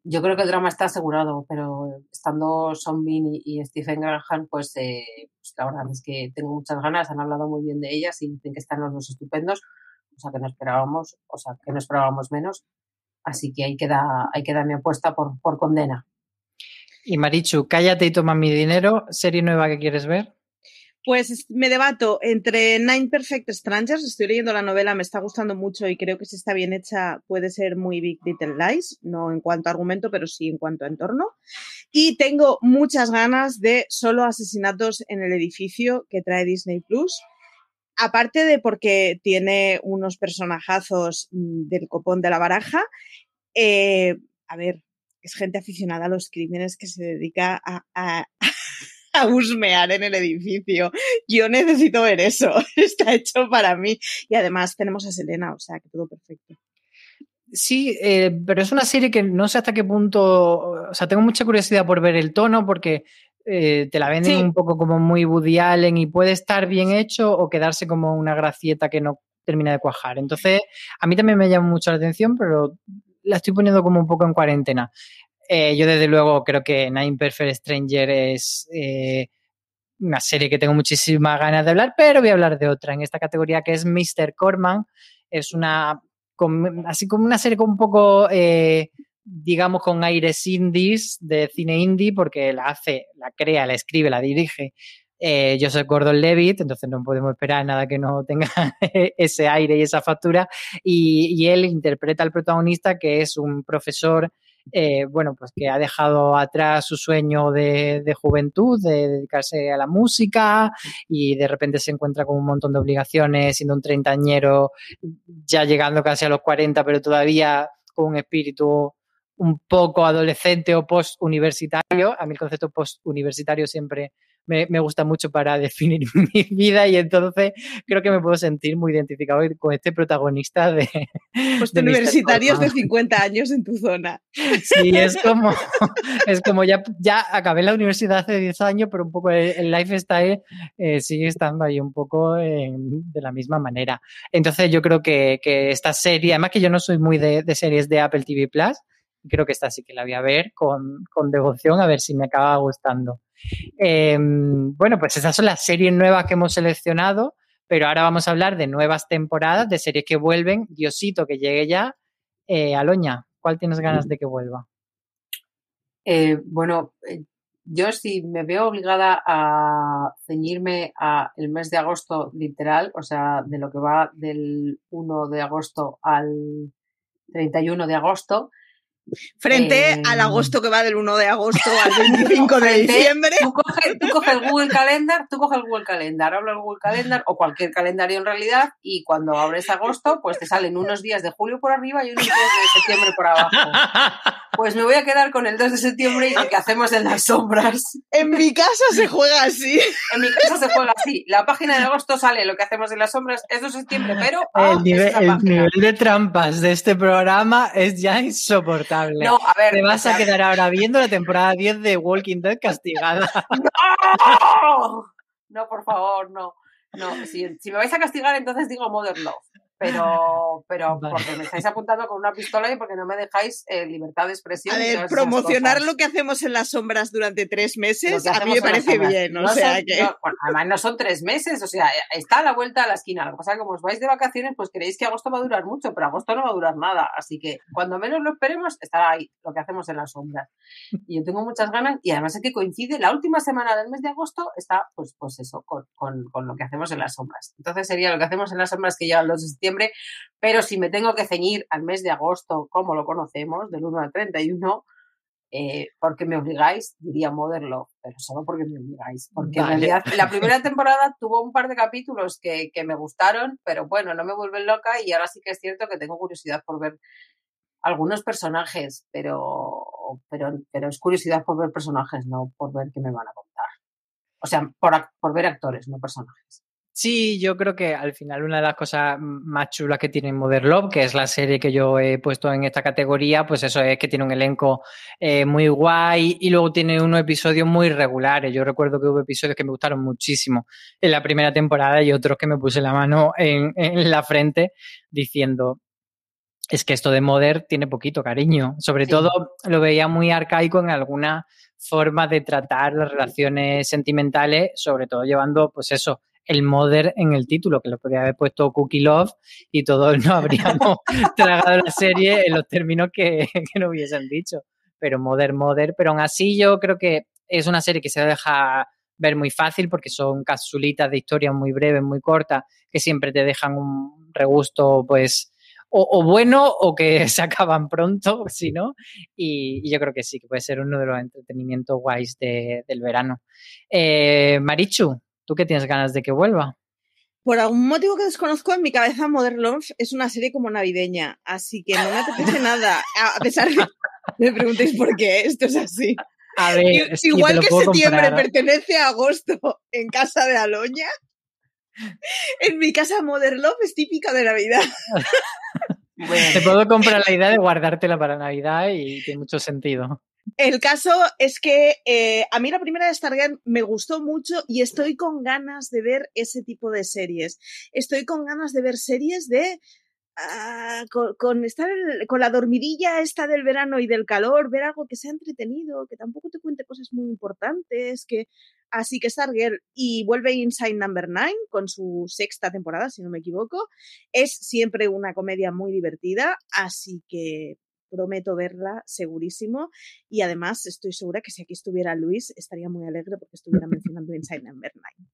Yo creo que el drama está asegurado, pero estando Sean Bean y, y Stephen Graham, pues, eh, pues la verdad es que tengo muchas ganas, han hablado muy bien de ellas y dicen que están los dos estupendos, o sea que no esperábamos, o sea que no esperábamos menos. Así que ahí queda, ahí queda mi apuesta por, por condena. Y Marichu, cállate y toma mi dinero, serie nueva que quieres ver. Pues es- me debato entre Nine Perfect Strangers, estoy leyendo la novela, me está gustando mucho y creo que si está bien hecha puede ser muy Big Little Lies, no en cuanto a argumento, pero sí en cuanto a entorno. Y tengo muchas ganas de solo asesinatos en el edificio que trae Disney Plus. Aparte de porque tiene unos personajazos mm, del copón de la baraja, eh, a ver, es gente aficionada a los crímenes que se dedica a, a husmear en el edificio. Yo necesito ver eso. Está hecho para mí. Y además tenemos a Selena, o sea que todo perfecto. Sí, eh, pero es una serie que no sé hasta qué punto, o sea, tengo mucha curiosidad por ver el tono porque eh, te la venden Sí. un poco como muy Woody Allen y puede estar bien hecho o quedarse como una gracieta que no termina de cuajar. Entonces, a mí también me llama mucho la atención, pero la estoy poniendo como un poco en cuarentena. Eh, yo desde luego creo que Nine Perfect Stranger es eh, una serie que tengo muchísimas ganas de hablar, pero voy a hablar de otra en esta categoría que es Mr. Corman. Es una así como una serie con un poco, eh, digamos, con aires indies, de cine indie, porque la hace, la crea, la escribe, la dirige eh, Joseph Gordon Levitt, entonces no podemos esperar nada que no tenga ese aire y esa factura. Y él interpreta al protagonista, que es un profesor eh, bueno, pues que ha dejado atrás su sueño de, de, juventud, de dedicarse a la música y de repente se encuentra con un montón de obligaciones, siendo un treintañero, ya llegando casi a los 40, pero todavía con un espíritu un poco adolescente o post-universitario. A mí el concepto post-universitario siempre me, me, gusta mucho para definir mi vida y entonces creo que me puedo sentir muy identificado con este protagonista de... Pues de universitarios de 50 años en tu zona. Sí, es como, es como ya, ya acabé la universidad hace 10 años, pero un poco el, el lifestyle eh, sigue estando ahí un poco eh, de la misma manera. Entonces yo creo que, que, esta serie, además que yo no soy muy de, de series de Apple TV Plus, creo que esta sí que la voy a ver con, con devoción a ver si me acaba gustando. Eh, bueno, pues esas son las series nuevas que hemos seleccionado, pero ahora vamos a hablar de nuevas temporadas, de series que vuelven. Diosito, que llegue ya. Eh, Aloña, ¿cuál tienes ganas de que vuelva? Eh, bueno, yo sí me veo obligada a ceñirme a el mes de agosto literal, o sea, de lo que va del 1 de agosto al 31 de agosto. Frente eh, al agosto que va del 1 de agosto al 25 de diciembre. Tú coges tú coge el Google Calendar, tú coges el Google Calendar, habla el Google Calendar o cualquier calendario en realidad y cuando abres agosto, pues te salen unos días de julio por arriba y unos días de septiembre por abajo. Pues me voy a quedar con el 2 de septiembre y lo que hacemos en las sombras. En mi casa se juega así. En mi casa se juega así. La página de agosto sale lo que hacemos en las sombras es 2 de septiembre, pero... El, nivel, el nivel de trampas de este programa es ya insoportable. No, a ver. Te vas a quedar ahora viendo la temporada 10 de Walking Dead castigada. ¡No! No, por favor, no. No, si, si me vais a castigar, entonces digo Mother Love. Pero, pero vale. porque me estáis apuntando con una pistola y porque no me dejáis eh, libertad de expresión. A ver, promocionar lo que hacemos en las sombras durante tres meses, a mí me parece bien. No o sea son, que... no, bueno, además, no son tres meses, o sea, está a la vuelta a la esquina. Lo que pasa es que como os vais de vacaciones, pues creéis que agosto va a durar mucho, pero agosto no va a durar nada. Así que cuando menos lo esperemos, estará ahí lo que hacemos en las sombras. Y yo tengo muchas ganas, y además es que coincide la última semana del mes de agosto, está, pues, pues eso, con, con, con lo que hacemos en las sombras. Entonces sería lo que hacemos en las sombras que el 2 de septiembre, pero si me tengo que ceñir al mes de agosto, como lo conocemos, del 1 al 31, eh, porque me obligáis, diría Mother Love, pero solo porque me obligáis. Porque vale. en realidad la primera temporada tuvo un par de capítulos que, que, me gustaron, pero bueno, no me vuelven loca y ahora sí que es cierto que tengo curiosidad por ver algunos personajes, pero, pero, pero es curiosidad por ver personajes, no por ver qué me van a contar. O sea, por, por ver actores, no personajes. Sí, yo creo que al final una de las cosas más chulas que tiene Mother Love, que es la serie que yo he puesto en esta categoría, pues eso es que tiene un elenco eh, muy guay y luego tiene unos episodios muy regulares. Yo recuerdo que hubo episodios que me gustaron muchísimo en la primera temporada y otros que me puse la mano en, en la frente diciendo, es que esto de Modern tiene poquito cariño. Sobre Sí. todo lo veía muy arcaico en alguna forma de tratar las relaciones sentimentales, sobre todo llevando, pues eso, el Modern en el título, que lo podría haber puesto Cookie Love y todos no habríamos tragado la serie en los términos que, que hubiesen dicho. Pero Modern, Modern, pero aún así yo creo que es una serie que se deja ver muy fácil porque son capsulitas de historias muy breves, muy cortas, que siempre te dejan un regusto, pues, o, bueno o que se acaban pronto, si no. Y, y yo creo que sí, que puede ser uno de los entretenimientos guays de- del verano. Eh, Marichu, ¿tú qué tienes ganas de que vuelva? Por algún motivo que desconozco, en mi cabeza Modern Love es una serie como navideña, así que no me apetece nada. A pesar de que me preguntéis por qué esto es así. A ver, es Igual que septiembre comprar. pertenece a agosto en casa de Aloña, en mi casa Modern Love es típica de Navidad. Te puedo comprar la idea de guardártela para Navidad y tiene mucho sentido. El caso es que eh, a mí la primera de Stargate me gustó mucho y estoy con ganas de ver ese tipo de series. Estoy con ganas de ver series de ah, con, estar con la dormidilla esta del verano y del calor, ver algo que sea entretenido, que tampoco te cuente cosas muy importantes, que así que Stargirl y vuelve Inside Number 9 con su sexta temporada, si no me equivoco, es siempre una comedia muy divertida, así que prometo verla segurísimo y además estoy segura que si aquí estuviera Luis estaría muy alegre porque estuviera mencionando Inside Number 9.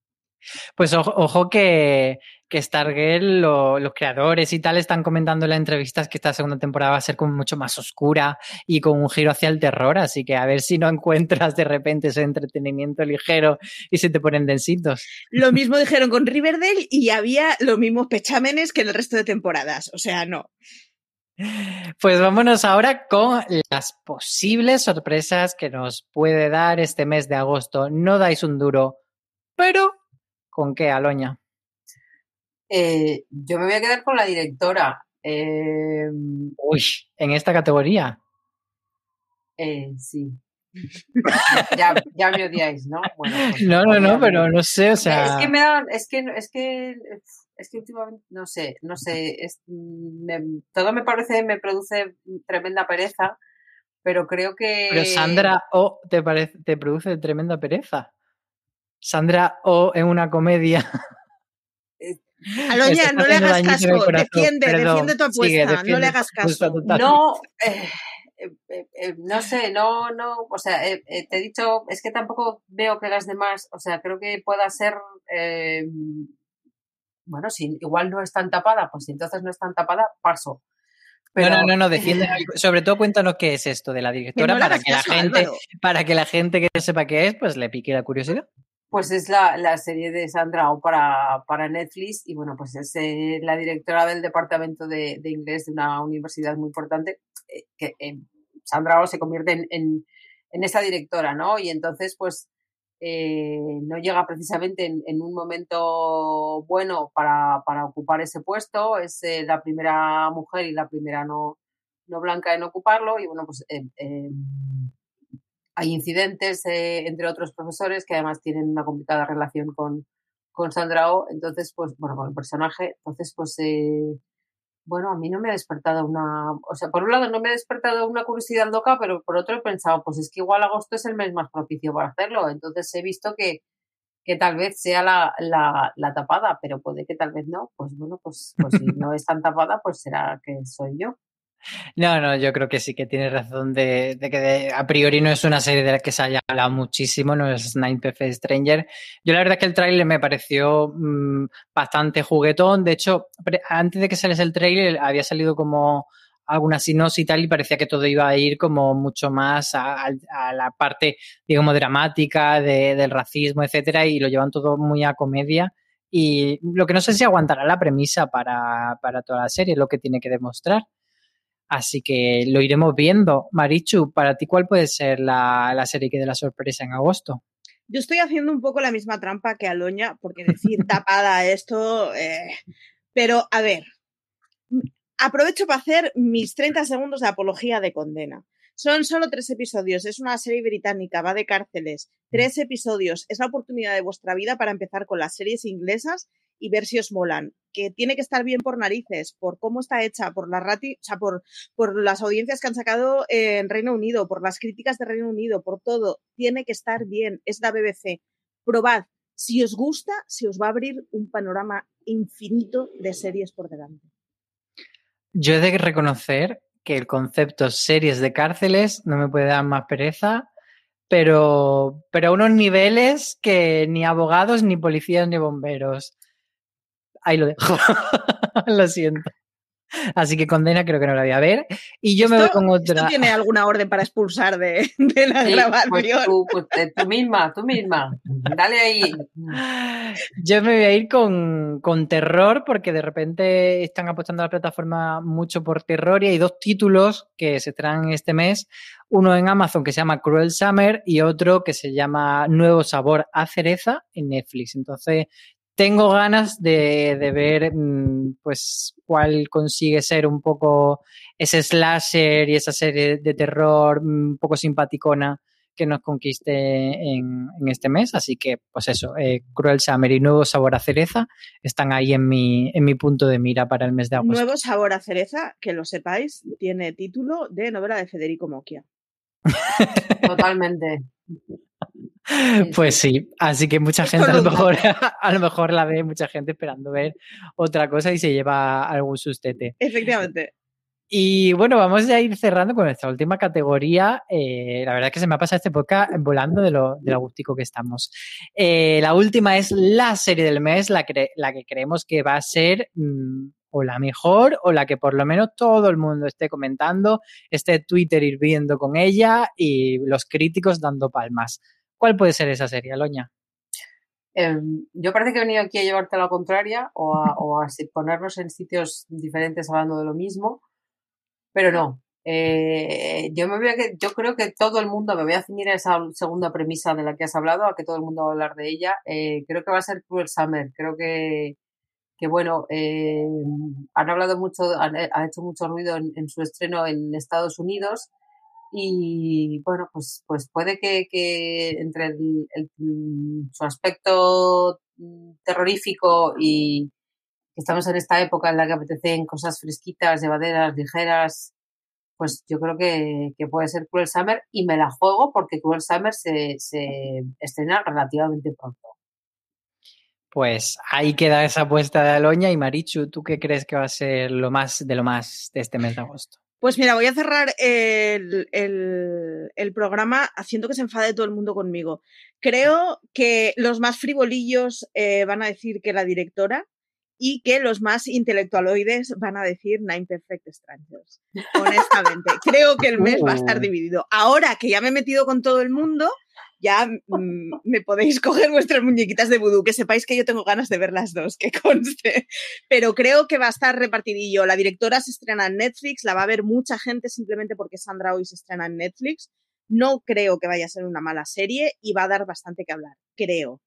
Pues ojo, ojo que, que Stargirl, lo- los creadores y tal, están comentando en las entrevistas que esta segunda temporada va a ser como mucho más oscura y con un giro hacia el terror, así que a ver si no encuentras de repente ese entretenimiento ligero y se te ponen densitos. Lo mismo dijeron con Riverdale y había los mismos pechámenes que en el resto de temporadas, o sea, no. Pues vámonos ahora con las posibles sorpresas que nos puede dar este mes de agosto. No dais un duro, pero ¿con qué, Aloña? Eh, yo me voy a quedar con la directora. Eh, Uy, en esta categoría. eh, sí. ya, ya me odiáis, ¿no? Bueno, pues, No, no, no, pero no sé, o sea. Es que me da, es que, es que, es que últimamente, no sé, no sé, es- me- todo me parece, me produce tremenda pereza, pero creo que... Pero Sandra O te, parece, te produce tremenda pereza. Sandra O en una comedia. Aloña, no le hagas caso, defiende, Perdón, defiende tu sigue, apuesta, no le hagas caso. No, eh, eh, eh, eh, no sé, no, no, o sea, eh, eh, te he dicho, es que tampoco veo que las demás, o sea, creo que pueda ser, eh, bueno, si igual no es tan tapada, pues si entonces no es tan tapada, paso. Pero, No, no, no, no, defiende. Sobre todo cuéntanos qué es esto de la directora para que la gente, Álvaro. para que la gente que sepa qué es, pues le pique la curiosidad. Pues es la, la serie de Sandra O para, para Netflix y bueno, pues es eh, la directora del departamento de, de inglés de una universidad muy importante, eh, que eh, Sandra O se convierte en, en, en esa directora, ¿no? Y entonces pues eh, no llega precisamente en, un momento bueno para, para ocupar ese puesto, es eh, la primera mujer y la primera no, no blanca en ocuparlo y bueno, pues... eh, hay incidentes eh, entre otros profesores que además tienen una complicada relación con, con Sandra O, entonces, pues, bueno, con el personaje, entonces, pues, eh, bueno, a mí no me ha despertado una, o sea, por un lado no me ha despertado una curiosidad loca, pero por otro he pensado, pues es que igual agosto es el mes más propicio para hacerlo, entonces he visto que, que tal vez sea la, la, la tapada, pero puede que tal vez no, pues bueno, pues, pues si no es tan tapada, pues será que soy yo. No, no, yo creo que sí que tienes razón de, que a priori no es una serie de la que se haya hablado muchísimo, no es Nine Perfect Stranger. Yo la verdad es que el tráiler me pareció mm, bastante juguetón. De hecho, antes de que saliese el tráiler había salido como alguna sinopsis y tal y parecía que todo iba a ir como mucho más a, la parte, digamos, dramática de- del racismo, etcétera, y lo llevan todo muy a comedia. Y lo que no sé si aguantará la premisa para, para toda la serie, lo que tiene que demostrar. Así que lo iremos viendo. Marichu, para ti, ¿cuál puede ser la, la serie que dé la sorpresa en agosto? Yo estoy haciendo un poco la misma trampa que Aloña, porque decir tapada esto. eh, Pero, a ver, aprovecho para hacer mis 30 segundos de apología de condena. Son solo tres episodios, es una serie británica, va de cárceles. Tres episodios, es la oportunidad de vuestra vida para empezar con las series inglesas y ver si os molan. Que tiene que estar bien por narices, por cómo está hecha, por la rati, o sea, por, las audiencias que han sacado en Reino Unido, por las críticas de Reino Unido, por todo. Tiene que estar bien. Es la BBC. Probad. Si os gusta, se os va a abrir un panorama infinito de series por delante. Yo he de reconocer que el concepto series de cárceles no me puede dar más pereza, pero, pero a unos niveles que ni abogados, ni policías, ni bomberos. Ahí lo dejo. lo siento. Así que condena creo que no la voy a ver. Y yo me voy con ¿Esto otra. tiene alguna orden para expulsar de, de la Sí, grabación? pues tú, pues, eh, tú misma, tú misma. Dale ahí. Yo me voy a ir con, con terror porque de repente están apostando a la plataforma mucho por terror y hay dos títulos que se traen este mes. Uno en Amazon que se llama Cruel Summer y otro que se llama Nuevo Sabor a Cereza en Netflix. Entonces tengo ganas de, de ver mm, pues cuál consigue ser un poco ese slasher y esa serie de terror mm, un poco simpaticona que nos conquiste en, en este mes. Así que, pues eso, eh, Cruel Summer y Nuevo Sabor a Cereza están ahí en mi, en mi punto de mira para el mes de agosto. Nuevo sabor a cereza, que lo sepáis, tiene título de novela de Federico Mocchia. Totalmente. Pues sí, así que mucha Esto gente a lo, mejor, a lo mejor la ve, mucha gente esperando ver otra cosa y se lleva algún sustete. Efectivamente. Y bueno, vamos a ir cerrando con nuestra última categoría. Eh, la verdad es que se me ha pasado este podcast volando de lo, de lo gustico que estamos. Eh, la última es la serie del mes, la, que la que creemos que va a ser mm, o la mejor o la que por lo menos todo el mundo esté comentando, esté Twitter hirviendo con ella y los críticos dando palmas. ¿Cuál puede ser esa serie, Aloña? Eh, yo parece que he venido aquí a llevarte a la contraria o a, ponernos en sitios diferentes hablando de lo mismo, pero no. Eh, yo me voy a yo creo que todo el mundo, me voy a ceñir a esa segunda premisa de la que has hablado, a que todo el mundo va a hablar de ella. Eh, creo que va a ser Cruel Summer. Creo que, que bueno, eh, han hablado mucho, han, ha hecho mucho ruido en su estreno en Estados Unidos y bueno, pues, pues puede que, que entre el- el- su aspecto mm, terrorífico y que estamos en esta época en la que apetecen cosas fresquitas, llevaderas, ligeras, pues yo creo que, que puede ser Cruel Summer y me la juego porque Cruel Summer se, se estrena relativamente pronto. Pues ahí queda esa apuesta de Aloña y Marichu, ¿tú qué crees que va a ser lo más de lo más de este mes de agosto? Pues mira, voy a cerrar el, el- el programa haciendo que se enfade todo el mundo conmigo. Creo que los más frivolillos eh, van a decir que la directora y que los más intelectualoides van a decir Nine Perfect Strangers. Honestamente, creo que el mes va a estar Uh. dividido. Ahora que ya me he metido con todo el mundo, ya mm, me podéis coger vuestras muñequitas de vudú, que sepáis que yo tengo ganas de ver las dos, que conste. Pero creo que va a estar repartidillo. La directora se estrena en Netflix, la va a ver mucha gente simplemente porque Sandra hoy se estrena en Netflix. No creo que vaya a ser una mala serie y va a dar bastante que hablar, creo.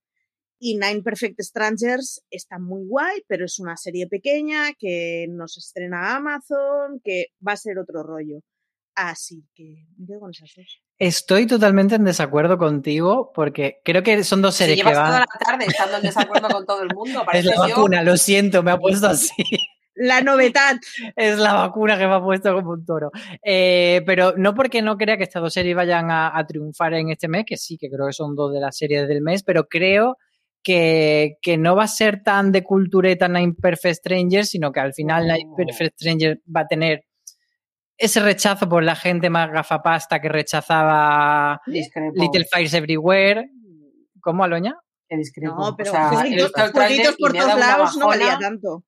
Y Nine Perfect Strangers está muy guay, pero es una serie pequeña que nos estrena Amazon, que va a ser otro rollo. Así que me quedo con esas dos. Estoy totalmente en desacuerdo contigo porque creo que son dos Si series que llevas toda van. la tarde estando en desacuerdo con todo el mundo, Es la yo. vacuna, lo siento, me ha puesto así. La novedad. Es la vacuna que me ha puesto como un toro. Eh, pero no porque no crea que estas dos series vayan a, a triunfar en este mes, que sí, que creo que son dos de las series del mes, pero creo que, que no va a ser tan de cultureta Nine Perfect Strangers, sino que al final Nine Oh. Perfect Strangers va a tener ese rechazo por la gente más gafapasta que rechazaba Discrepo. Little Fires Everywhere. ¿Cómo, Aloña? que discrepo. No, pero o sea, jueguitos, por todos lados no valía tanto. O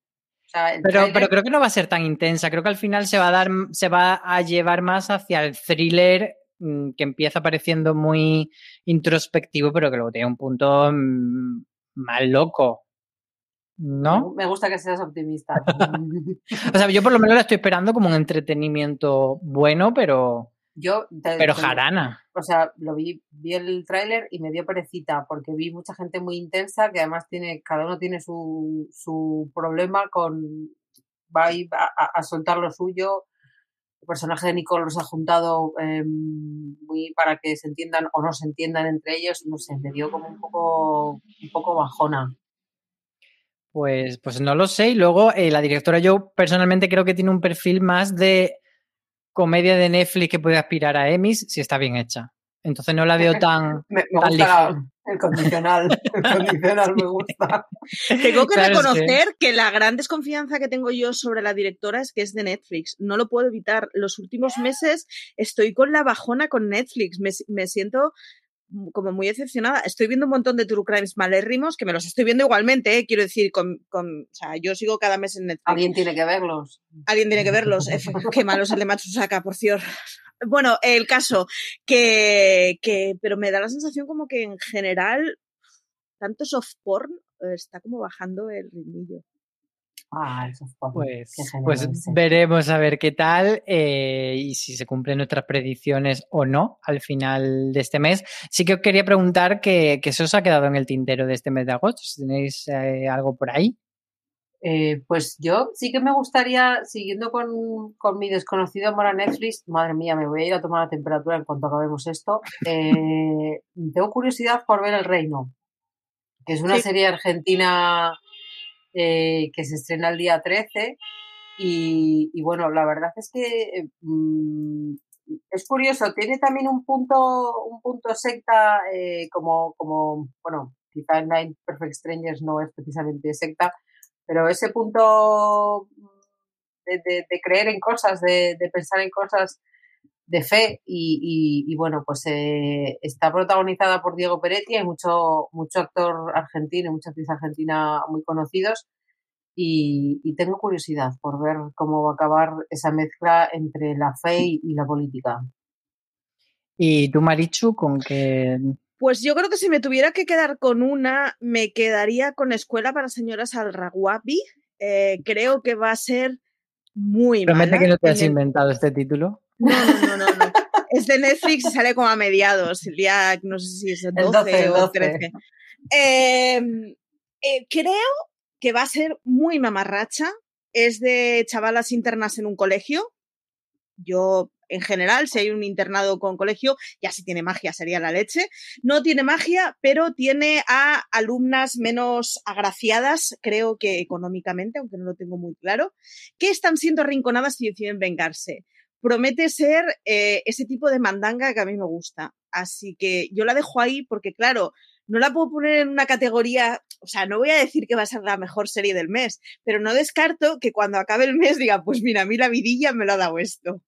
sea, el Pero, pero creo que no va a ser tan intensa. Creo que al final se va a dar, se va a llevar más hacia el thriller mm, que empieza pareciendo muy introspectivo, pero que luego tiene un punto mm, más loco. ¿No? Me gusta que seas optimista. O sea, yo por lo menos la estoy esperando como un entretenimiento bueno, pero, Yo, te- pero te- jarana. o sea, lo vi, vi el tráiler y me dio perecita porque vi mucha gente muy intensa que además tiene, cada uno tiene su, su problema con, va a, ir a, a- soltar lo suyo. El personaje de Nicole los ha juntado eh, muy para que se entiendan o no se entiendan entre ellos. No sé, me dio como un poco, un poco bajona. Pues, pues no lo sé. Y luego eh, la directora yo personalmente creo que tiene un perfil más de comedia de Netflix que puede aspirar a Emmys si está bien hecha. Entonces no la veo tan... Me, me tan gusta ligera. el condicional. El condicional me gusta. Tengo que Claro, es que- reconocer que la gran desconfianza que tengo yo sobre la directora es que es de Netflix. No lo puedo evitar. Los últimos meses estoy con la bajona con Netflix. Me, me siento como muy decepcionada. Estoy viendo un montón de True Crimes malérrimos que me los estoy viendo igualmente, ¿eh? quiero decir, con, con, o sea, yo sigo cada mes en Netflix. Alguien tiene que verlos. Alguien tiene que verlos. Qué malo es el de Matsusaka, por cierto. Bueno, el caso que, que, pero me da la sensación como que en general, tanto soft porn eh, está como bajando el ritmillo. Ah, eso fue. Pues, pues veremos a ver qué tal eh, y si se cumplen nuestras predicciones o no al final de este mes. Sí que os quería preguntar que, que se os ha quedado en el tintero de este mes de agosto. Si tenéis eh, algo por ahí. Eh, pues yo sí que me gustaría, siguiendo con, con mi desconocido amor a Netflix, madre mía, me voy a ir a tomar la temperatura en cuanto acabemos esto. eh, tengo curiosidad por ver El Reino, que es una Sí. serie argentina eh, que se estrena el día 13. Y, y bueno, la verdad es que mm, es curioso, tiene también un punto, un punto secta, eh, como, como, bueno, quizá Nine Perfect Strangers no es precisamente secta, pero ese punto de, de- de creer en cosas, de, de pensar en cosas de fe y, y- y bueno, pues eh, está protagonizada por Diego Peretti, hay mucho, mucho actor argentino y mucha actriz argentina muy conocidos y, y tengo curiosidad por ver cómo va a acabar esa mezcla entre la fe y, y la política. Y tú, Marichu, con que Pues yo creo que si me tuviera que quedar con una, me quedaría con Escuela para Señoras al Raguapi. Eh, creo que va a ser muy promete mala. que no te has el- inventado este título. No, no, no, no, no. Es de Netflix y sale como a mediados, el día, no sé si es el 12, 12, el o 12. 13. Eh, eh, creo que va a ser muy mamarracha. Es de chavalas internas en un colegio. Yo, en general, si hay un internado con colegio, ya si tiene magia sería la leche. No tiene magia, pero tiene a alumnas menos agraciadas, creo que económicamente, aunque no lo tengo muy claro, que están siendo arrinconadas y deciden vengarse promete ser eh, ese tipo de mandanga que a mí me gusta. Así que yo la dejo ahí porque, claro, no la puedo poner en una categoría, o sea, no voy a decir que va a ser la mejor serie del mes, pero no descarto que cuando acabe el mes diga, pues mira, a mí la vidilla me lo ha dado esto.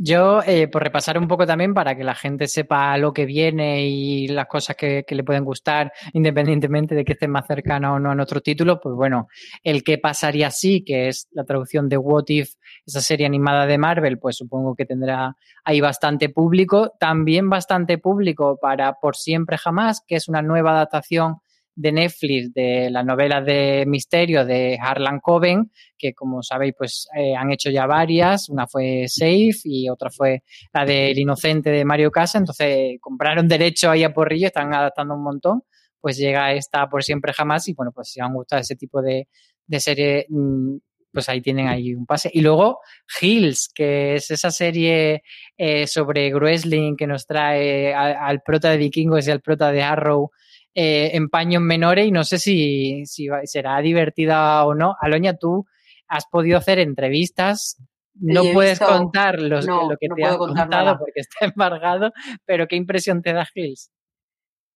Yo, eh, por repasar un poco también para que la gente sepa lo que viene y las cosas que, que le pueden gustar, independientemente de que estén más cercanas o no a nuestros títulos, pues bueno, el que pasaría así, que es la traducción de What If, esa serie animada de Marvel, pues supongo que tendrá ahí bastante público. También bastante público para Por Siempre Jamás, que es una nueva adaptación de Netflix de las novelas de misterio de Harlan Coben, que como sabéis, pues eh, han hecho ya varias. Una fue Safe y otra fue la del Inocente de Mario Casa. Entonces compraron derecho ahí a Porrillo, están adaptando un montón. Pues llega esta por siempre jamás y bueno, pues si han gustado ese tipo de, de serie, mm, pues ahí tienen ahí un pase. Y luego Hills, que es esa serie eh, sobre Wrestling que nos trae al, al prota de Vikingos y al prota de Arrow eh, en paños menores y no sé si, si va- será divertida o no. Aloña, tú has podido hacer entrevistas. No puedes visto- contar los- no, lo que no te han contado nada. porque está embargado, pero ¿qué impresión te da Hills?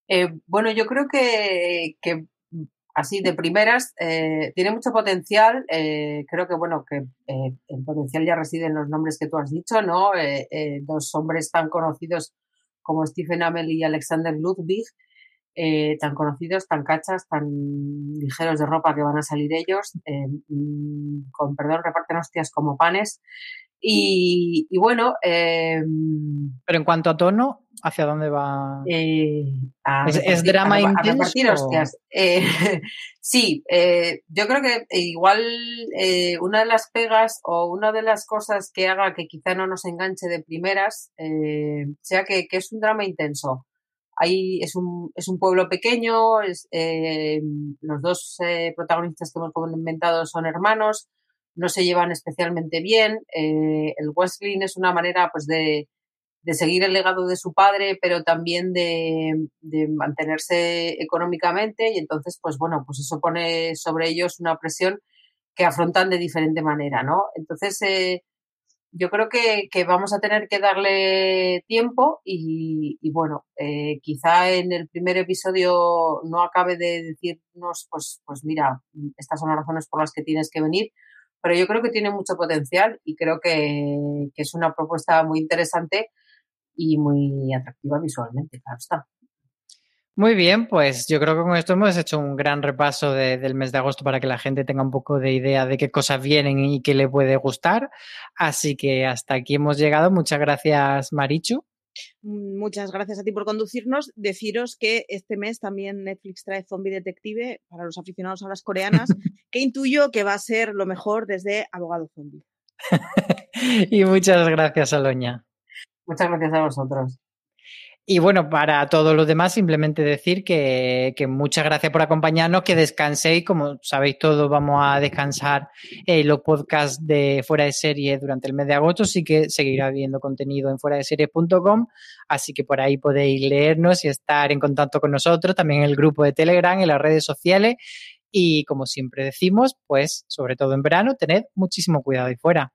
Eh, bueno, yo creo que, que así de primeras eh, tiene mucho potencial. eh, creo que bueno que el potencial ya reside en los nombres que tú has dicho, ¿no? Dos hombres tan conocidos como Stephen Amell y Alexander Ludwig, eh, tan conocidos, tan cachas, tan ligeros de ropa que van a salir ellos, eh, mm, con perdón, reparten hostias como panes. Y, y bueno, eh, Pero en cuanto a tono, ¿hacia dónde va? eh, a ¿Es- drama a rep- a intenso repartir hostias. Sí, yo creo que igual una de las pegas o una de las cosas que haga que quizá no nos enganche de primeras sea que, que es un drama intenso. Ahí es un, es un pueblo pequeño, es, eh, los dos eh, protagonistas que hemos comentado son hermanos, no se llevan especialmente bien. eh, el wrestling es una manera pues de, de seguir el legado de su padre, pero también de, de, mantenerse económicamente y entonces, pues bueno, pues eso pone sobre ellos una presión que afrontan de diferente manera, ¿no? Entonces, eh, yo creo que, vamos a tener que darle tiempo y, bueno, eh, quizá en el primer episodio no acabe de decirnos, pues, pues mira, estas son las razones por las que tienes que venir, pero yo creo que tiene mucho potencial y creo que es una propuesta muy interesante y muy atractiva visualmente, claro está. Muy bien, pues yo creo que con esto hemos hecho un gran repaso de, del mes de agosto para que la gente tenga un poco de idea de qué cosas vienen y qué le puede gustar. Así que hasta aquí hemos llegado. Muchas gracias, Marichu. Muchas gracias a ti por conducirnos. Deciros que este mes también Netflix trae Zombie Detective para los aficionados a las coreanas, que intuyo que va a ser lo mejor desde Abogado Zombie. y muchas gracias, Aloña. Muchas gracias a vosotros. Y bueno, para todos los demás, simplemente decir que, muchas gracias por acompañarnos, que descanséis. Como sabéis todos, vamos a descansar eh, los podcasts de Fuera de Series durante el mes de agosto, sí que seguirá habiendo contenido en fuera de series.com, así que por ahí podéis leernos y estar en contacto con nosotros, también en el grupo de Telegram, en las redes sociales. Y como siempre decimos, pues sobre todo en verano, tened muchísimo cuidado ahí fuera.